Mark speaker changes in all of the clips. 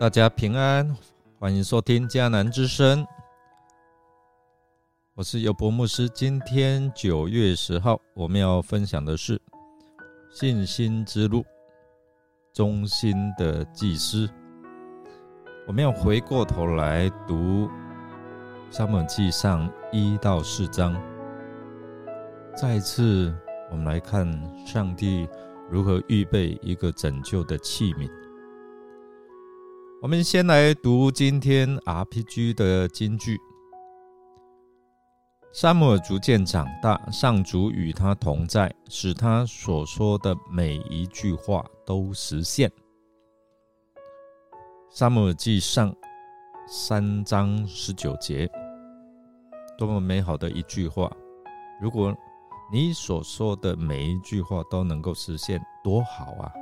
Speaker 1: 大家平安，欢迎收听迦南之声。我是尤博牧师。今天九月十号，我们要分享的是信心之路，忠心的祭司。我们要回过头来读《沙漠记上》一到四章，再次我们来看上帝如何预备一个拯救的器皿。我们先来读今天 RPG 的金句。沙姆尔逐渐长大，上主与他同在，使他所说的每一句话都实现。沙姆尔记上三章十九节，多么美好的一句话！如果你所说的每一句话都能够实现，多好啊！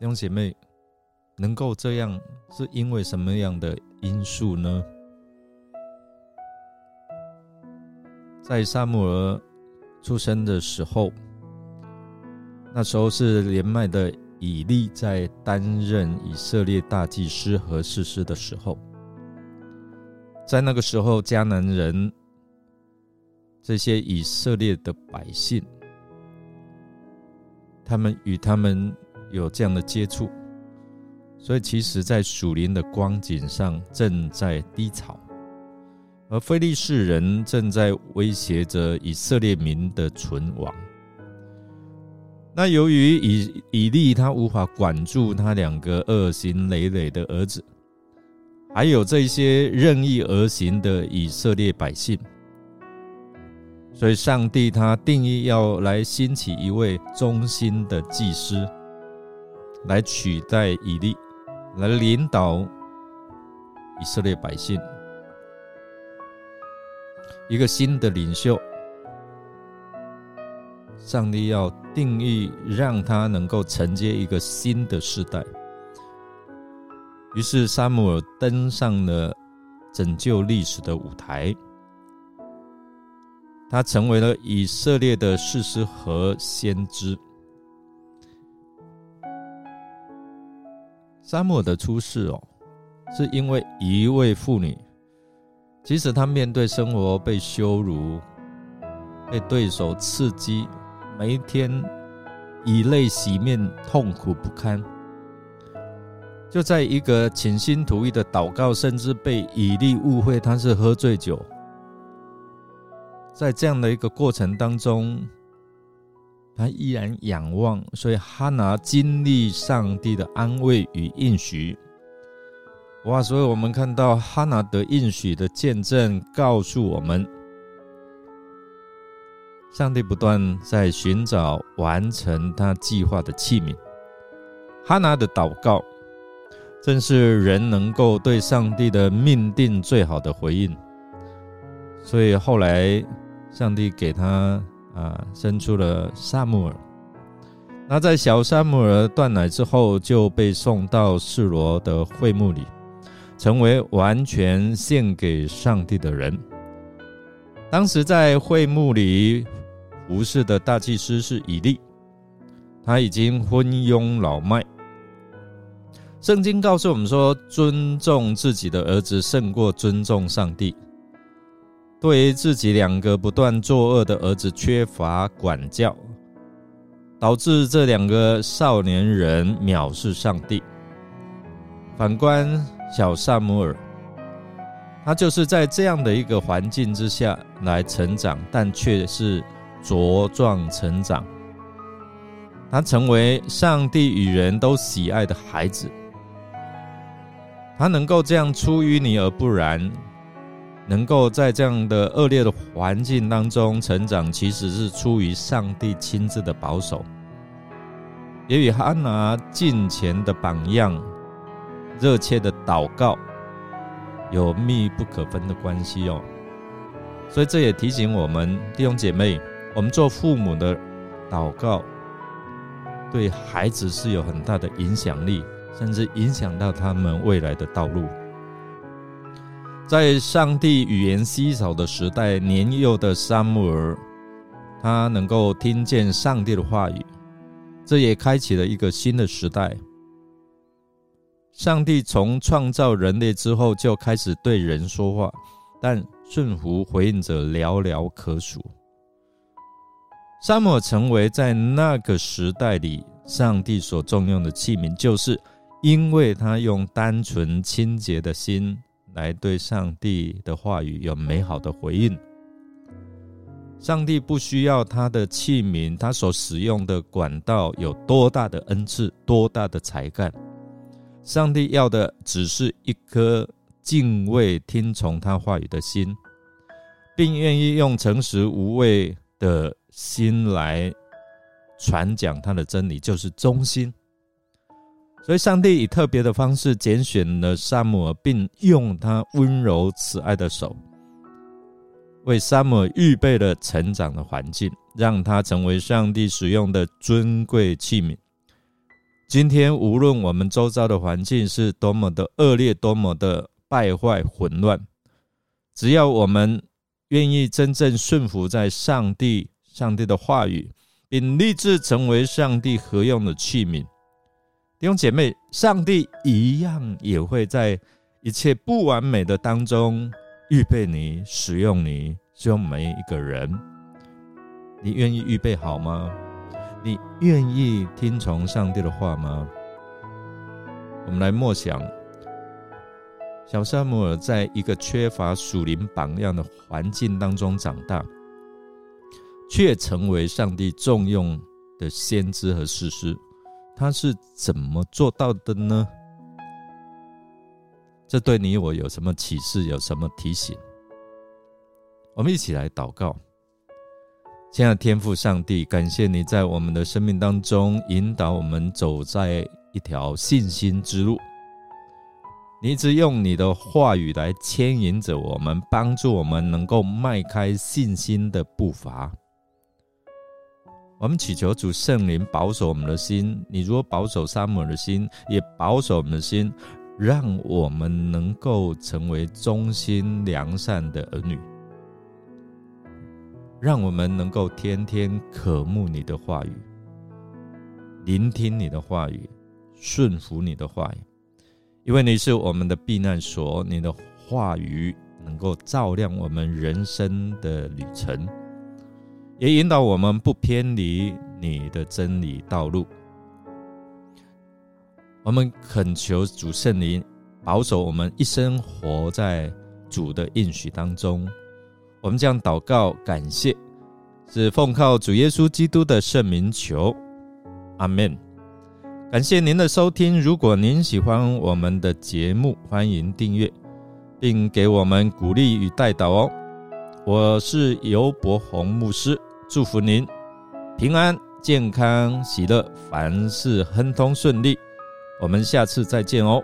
Speaker 1: 弟兄姐妹。能够这样，是因为什么样的因素呢？在萨姆尔出生的时候，那时候是年迈的以利在担任以色列大祭司和士师的时候，在那个时候，迦南人这些以色列的百姓，他们与他们有这样的接触。所以，其实，在属灵的光景上正在低潮，而非利士人正在威胁着以色列民的存亡。那由于以以利他无法管住他两个恶行累累的儿子，还有这些任意而行的以色列百姓，所以上帝他定义要来兴起一位忠心的祭司，来取代以利。来领导以色列百姓，一个新的领袖。上帝要定义，让他能够承接一个新的时代。于是，沙姆尔登上了拯救历史的舞台，他成为了以色列的士师和先知。沙漠的出世哦，是因为一位妇女，即使她面对生活被羞辱、被对手刺激，每一天以泪洗面、痛苦不堪，就在一个倾心吐意的祷告，甚至被以利误会他是喝醉酒，在这样的一个过程当中。他依然仰望，所以哈拿经历上帝的安慰与应许。哇！所以我们看到哈拿得应许的见证，告诉我们，上帝不断在寻找完成他计划的器皿。哈拿的祷告，正是人能够对上帝的命定最好的回应。所以后来，上帝给他。啊，生出了萨姆尔。那在小萨姆尔断奶之后，就被送到示罗的会幕里，成为完全献给上帝的人。当时在会幕里服侍的大祭司是以利，他已经昏庸老迈。圣经告诉我们说，尊重自己的儿子胜过尊重上帝。对于自己两个不断作恶的儿子缺乏管教，导致这两个少年人藐视上帝。反观小萨姆尔，他就是在这样的一个环境之下来成长，但却是茁壮成长。他成为上帝与人都喜爱的孩子。他能够这样出淤泥而不染。能够在这样的恶劣的环境当中成长，其实是出于上帝亲自的保守，也与哈拿近前的榜样、热切的祷告有密不可分的关系哦。所以这也提醒我们弟兄姐妹，我们做父母的祷告，对孩子是有很大的影响力，甚至影响到他们未来的道路。在上帝语言稀少的时代，年幼的沙姆尔，他能够听见上帝的话语，这也开启了一个新的时代。上帝从创造人类之后就开始对人说话，但顺服回应者寥寥可数。沙漠成为在那个时代里上帝所重用的器皿，就是因为他用单纯清洁的心来对上帝的话语有美好的回应。上帝不需要他的器皿，他所使用的管道有多大的恩赐、多大的才干。上帝要的只是一颗敬畏、听从他话语的心，并愿意用诚实无畏的心来传讲他的真理，就是忠心。所以，上帝以特别的方式拣选了萨姆尔，并用他温柔慈爱的手。为沙姆预备了成长的环境，让他成为上帝使用的尊贵器皿。今天，无论我们周遭的环境是多么的恶劣、多么的败坏、混乱，只要我们愿意真正顺服在上帝、上帝的话语，并立志成为上帝合用的器皿，弟兄姐妹，上帝一样也会在一切不完美的当中。预备你，使用你，使用每一个人。你愿意预备好吗？你愿意听从上帝的话吗？我们来默想，小萨姆尔在一个缺乏属灵榜样的环境当中长大，却成为上帝重用的先知和士师。他是怎么做到的呢？这对你我有什么启示？有什么提醒？我们一起来祷告。亲爱的天父上帝，感谢你在我们的生命当中引导我们走在一条信心之路。你一直用你的话语来牵引着我们，帮助我们能够迈开信心的步伐。我们祈求主圣灵保守我们的心。你如果保守沙姆的心，也保守我们的心。让我们能够成为忠心良善的儿女，让我们能够天天渴慕你的话语，聆听你的话语，顺服你的话语，因为你是我们的避难所，你的话语能够照亮我们人生的旅程，也引导我们不偏离你的真理道路。我们恳求主圣灵保守我们一生活在主的应许当中。我们将祷告感谢，是奉靠主耶稣基督的圣名求，阿门。感谢您的收听。如果您喜欢我们的节目，欢迎订阅，并给我们鼓励与带导哦。我是尤伯宏牧师，祝福您平安、健康、喜乐，凡事亨通顺利。我们下次再见哦。